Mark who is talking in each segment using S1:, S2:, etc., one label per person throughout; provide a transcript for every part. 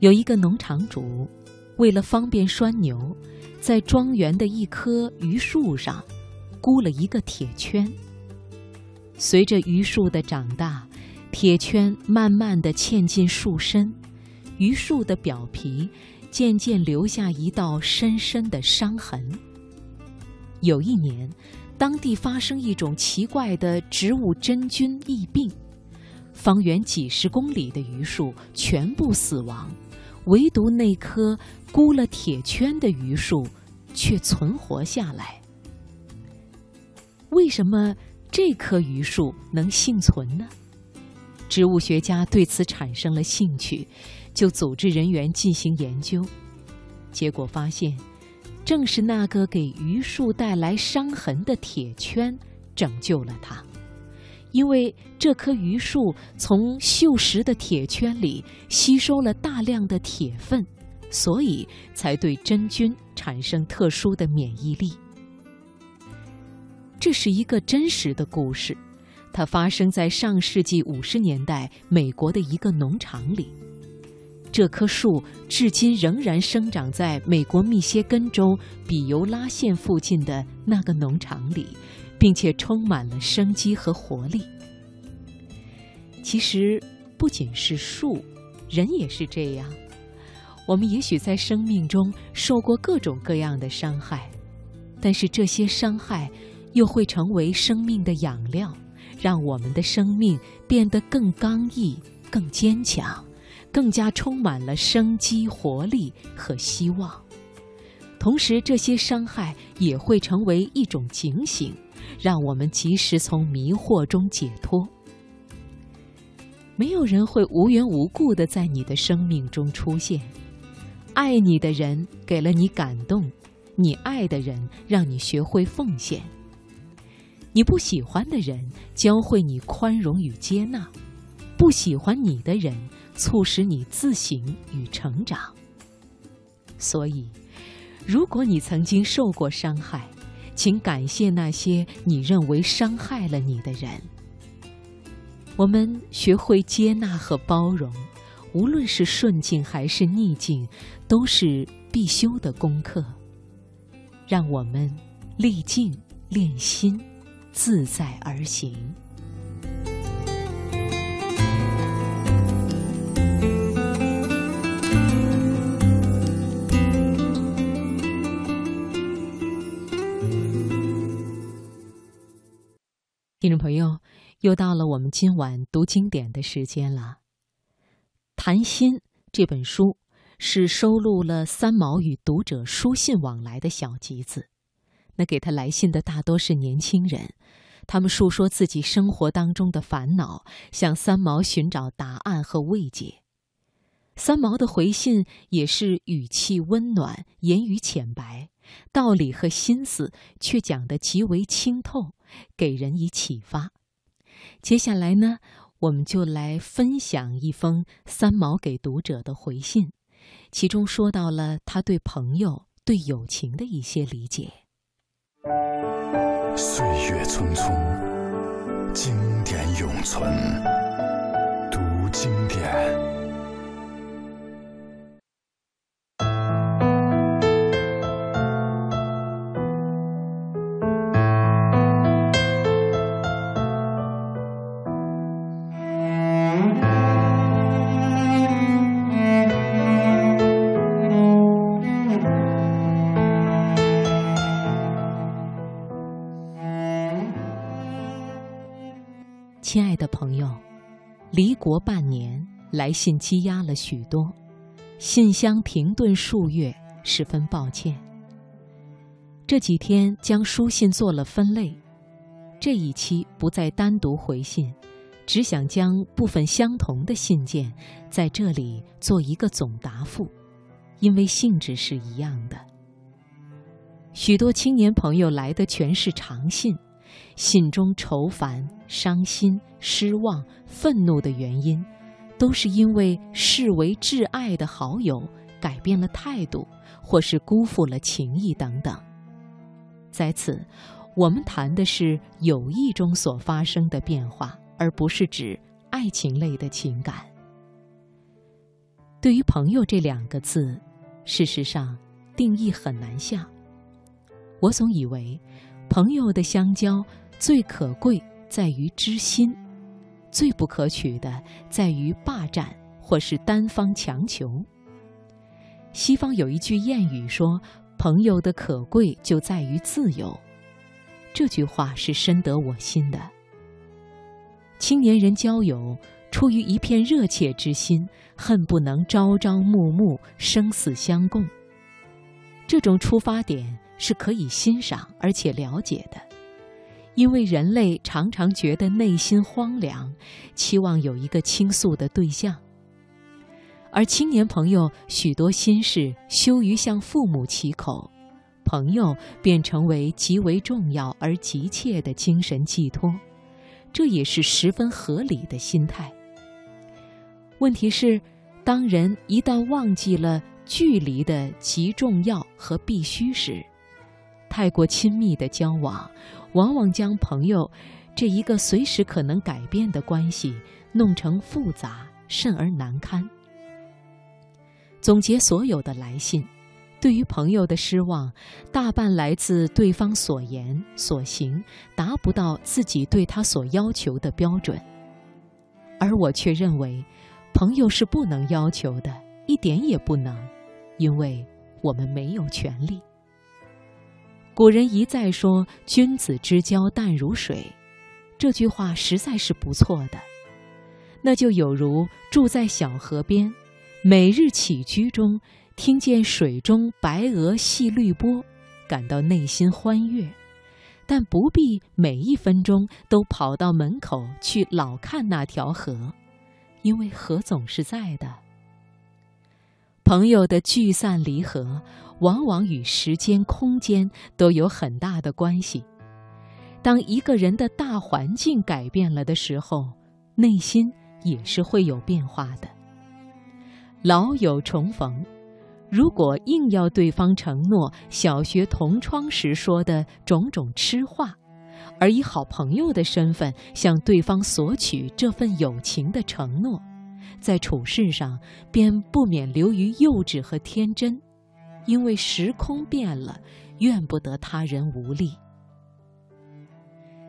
S1: 有一个农场主，为了方便拴牛，在庄园的一棵榆树上箍了一个铁圈。随着榆树的长大，铁圈慢慢地嵌进树身，榆树的表皮渐渐留下一道深深的伤痕。有一年，当地发生一种奇怪的植物真菌疫病，方圆几十公里的榆树全部死亡，唯独那棵箍了铁圈的榆树却存活下来。为什么这棵榆树能幸存呢？植物学家对此产生了兴趣，就组织人员进行研究，结果发现。正是那个给榆树带来伤痕的铁圈拯救了它，因为这棵榆树从锈蚀的铁圈里吸收了大量的铁分，所以才对真菌产生特殊的免疫力。这是一个真实的故事，它发生在上世纪五十年代美国的一个农场里。这棵树至今仍然生长在美国密歇根州比尤拉县附近的那个农场里，并且充满了生机和活力。其实，不仅是树，人也是这样。我们也许在生命中受过各种各样的伤害，但是这些伤害又会成为生命的养料，让我们的生命变得更刚毅、更坚强。更加充满了生机、活力和希望。同时，这些伤害也会成为一种警醒，让我们及时从迷惑中解脱。没有人会无缘无故的在你的生命中出现。爱你的人给了你感动，你爱的人让你学会奉献。你不喜欢的人教会你宽容与接纳，不喜欢你的人。促使你自省与成长。所以，如果你曾经受过伤害，请感谢那些你认为伤害了你的人。我们学会接纳和包容，无论是顺境还是逆境，都是必修的功课。让我们历尽练心，自在而行。听众朋友，又到了我们今晚读经典的时间了。《谈心》这本书是收录了三毛与读者书信往来的小集子。那给他来信的大多是年轻人，他们述说自己生活当中的烦恼，向三毛寻找答案和慰藉。三毛的回信也是语气温暖，言语浅白，道理和心思却讲得极为清透。给人以启发。接下来呢，我们就来分享一封三毛给读者的回信，其中说到了他对朋友、对友情的一些理解。
S2: 岁月匆匆，经典永存，读经典。
S1: 国半年，来信积压了许多，信箱停顿数月，十分抱歉。这几天将书信做了分类，这一期不再单独回信，只想将部分相同的信件在这里做一个总答复，因为性质是一样的。许多青年朋友来的全是长信。信中愁烦、伤心、失望、愤怒的原因，都是因为视为挚爱的好友改变了态度，或是辜负了情谊等等。在此，我们谈的是友谊中所发生的变化，而不是指爱情类的情感。对于“朋友”这两个字，事实上定义很难下。我总以为，朋友的相交最可贵在于知心，最不可取的在于霸占或是单方强求。西方有一句谚语说：“朋友的可贵就在于自由。”这句话是深得我心的。青年人交友。出于一片热切之心，恨不能朝朝暮暮、生死相共。这种出发点是可以欣赏而且了解的，因为人类常常觉得内心荒凉，期望有一个倾诉的对象。而青年朋友许多心事羞于向父母启口，朋友便成为极为重要而急切的精神寄托，这也是十分合理的心态。问题是，当人一旦忘记了距离的极重要和必须时，太过亲密的交往，往往将朋友这一个随时可能改变的关系弄成复杂甚而难堪。总结所有的来信，对于朋友的失望，大半来自对方所言所行达不到自己对他所要求的标准，而我却认为。朋友是不能要求的，一点也不能，因为我们没有权利。古人一再说“君子之交淡如水”，这句话实在是不错的。那就有如住在小河边，每日起居中听见水中白鹅戏绿波，感到内心欢悦，但不必每一分钟都跑到门口去老看那条河。因为河总是在的。朋友的聚散离合，往往与时间、空间都有很大的关系。当一个人的大环境改变了的时候，内心也是会有变化的。老友重逢，如果硬要对方承诺小学同窗时说的种种痴话。而以好朋友的身份向对方索取这份友情的承诺，在处事上便不免流于幼稚和天真，因为时空变了，怨不得他人无力。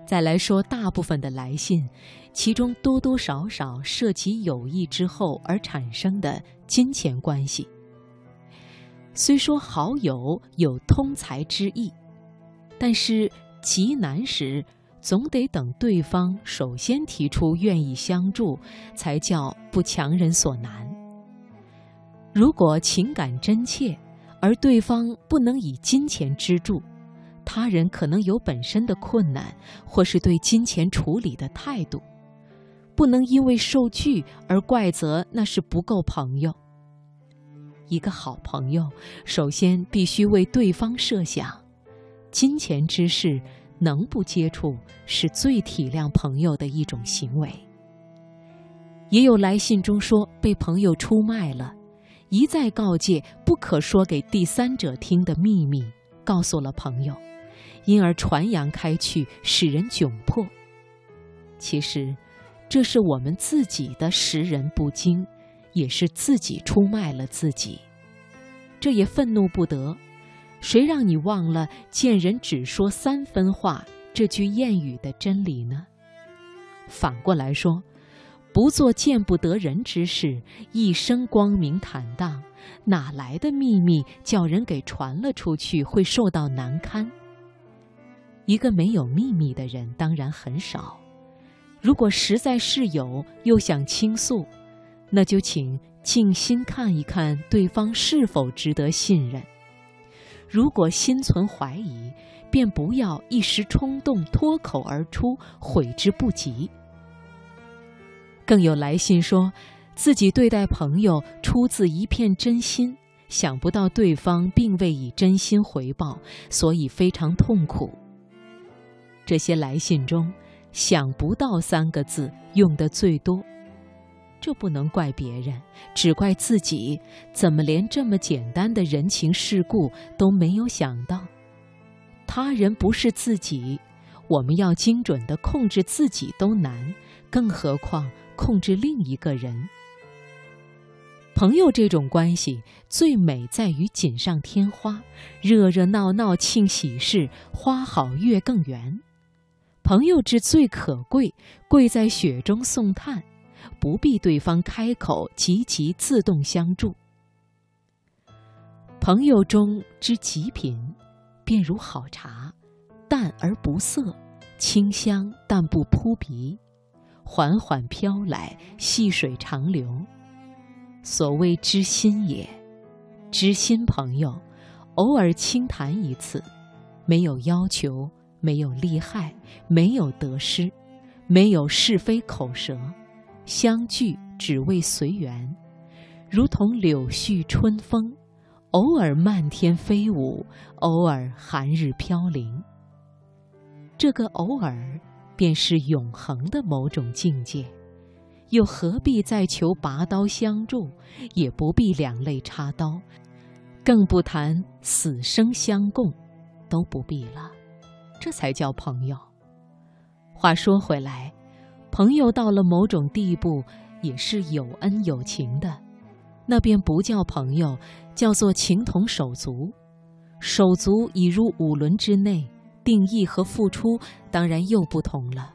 S1: 再来说大部分的来信，其中多多少少涉及友谊之后而产生的金钱关系。虽说好友有通财之意，但是。极难时，总得等对方首先提出愿意相助，才叫不强人所难。如果情感真切，而对方不能以金钱资助，他人可能有本身的困难，或是对金钱处理的态度，不能因为受拒而怪责那是不够朋友。一个好朋友，首先必须为对方设想。金钱之事，能不接触是最体谅朋友的一种行为。也有来信中说被朋友出卖了，一再告诫不可说给第三者听的秘密，告诉了朋友，因而传扬开去，使人窘迫。其实，这是我们自己的识人不精，也是自己出卖了自己，这也愤怒不得。谁让你忘了“见人只说三分话”这句谚语的真理呢？反过来说，不做见不得人之事，一生光明坦荡，哪来的秘密叫人给传了出去会受到难堪？一个没有秘密的人当然很少。如果实在是有，又想倾诉，那就请静心看一看对方是否值得信任。如果心存怀疑，便不要一时冲动脱口而出，悔之不及。更有来信说，自己对待朋友出自一片真心，想不到对方并未以真心回报，所以非常痛苦。这些来信中，“想不到”三个字用的最多。这不能怪别人，只怪自己，怎么连这么简单的人情世故都没有想到？他人不是自己，我们要精准的控制自己都难，更何况控制另一个人？朋友这种关系最美在于锦上添花，热热闹闹庆喜事，花好月更圆。朋友之最可贵，贵在雪中送炭，不必对方开口，即即自动相助。朋友中之极品，便如好茶，淡而不涩，清香但不扑鼻，缓缓飘来，细水长流。所谓知心也，知心朋友，偶尔轻谈一次，没有要求，没有利害，没有得失，没有是非口舌，相聚只为随缘，如同柳絮春风，偶尔漫天飞舞，偶尔寒日飘零。这个偶尔，便是永恒的某种境界。又何必再求拔刀相助，也不必两肋插刀，更不谈死生相共，都不必了。这才叫朋友。话说回来，朋友到了某种地步，也是有恩有情的，那便不叫朋友，叫做情同手足。手足已入五伦之内，定义和付出当然又不同了。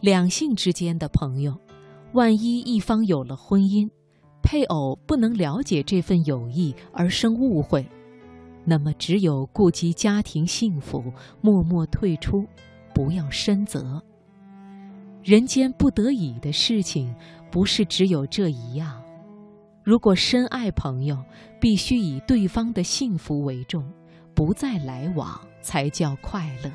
S1: 两性之间的朋友，万一一方有了婚姻，配偶不能了解这份友谊而生误会，那么只有顾及家庭幸福，默默退出，不要深责。人间不得已的事情，不是只有这一样。如果深爱朋友，必须以对方的幸福为重，不再来往，才叫快乐。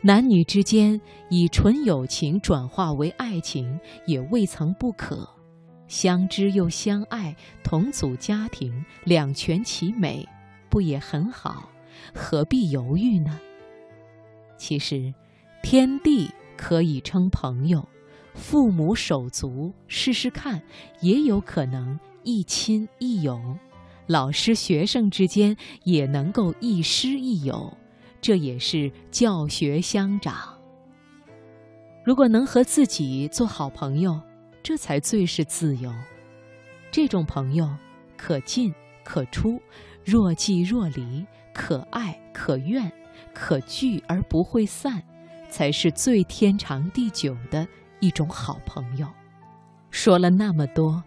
S1: 男女之间以纯友情转化为爱情，也未曾不可。相知又相爱，同组家庭，两全其美，不也很好？何必犹豫呢？其实，天地可以称朋友，父母手足试试看，也有可能一亲一友；老师学生之间也能够亦师亦友。这也是教学相长。如果能和自己做好朋友，这才最是自由。这种朋友可进可出，若即若离，可爱可怨，可聚而不会散，才是最天长地久的一种好朋友。说了那么多，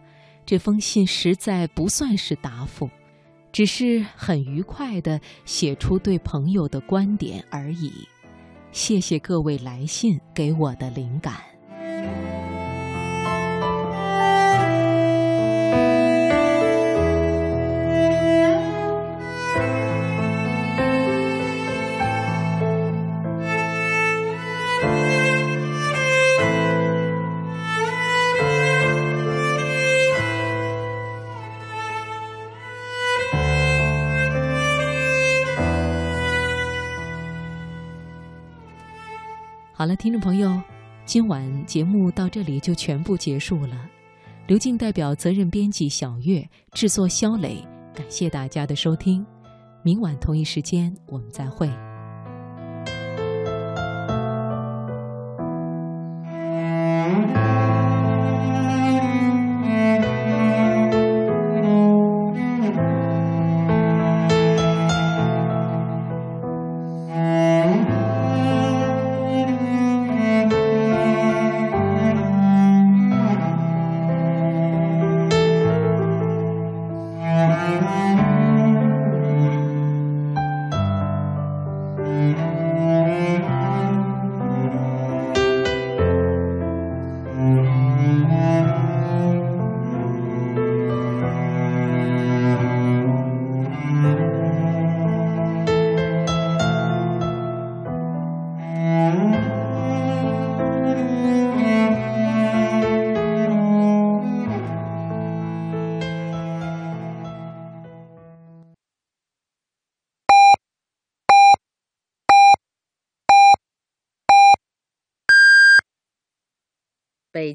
S1: 这封信实在不算是答复。只是很愉快地写出对朋友的观点而已。谢谢各位来信给我的灵感。好了，听众朋友，今晚节目到这里就全部结束了。刘静代表责任编辑小月，制作肖磊，感谢大家的收听。明晚同一时间我们再会。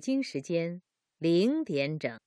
S3: 北京时间零点整。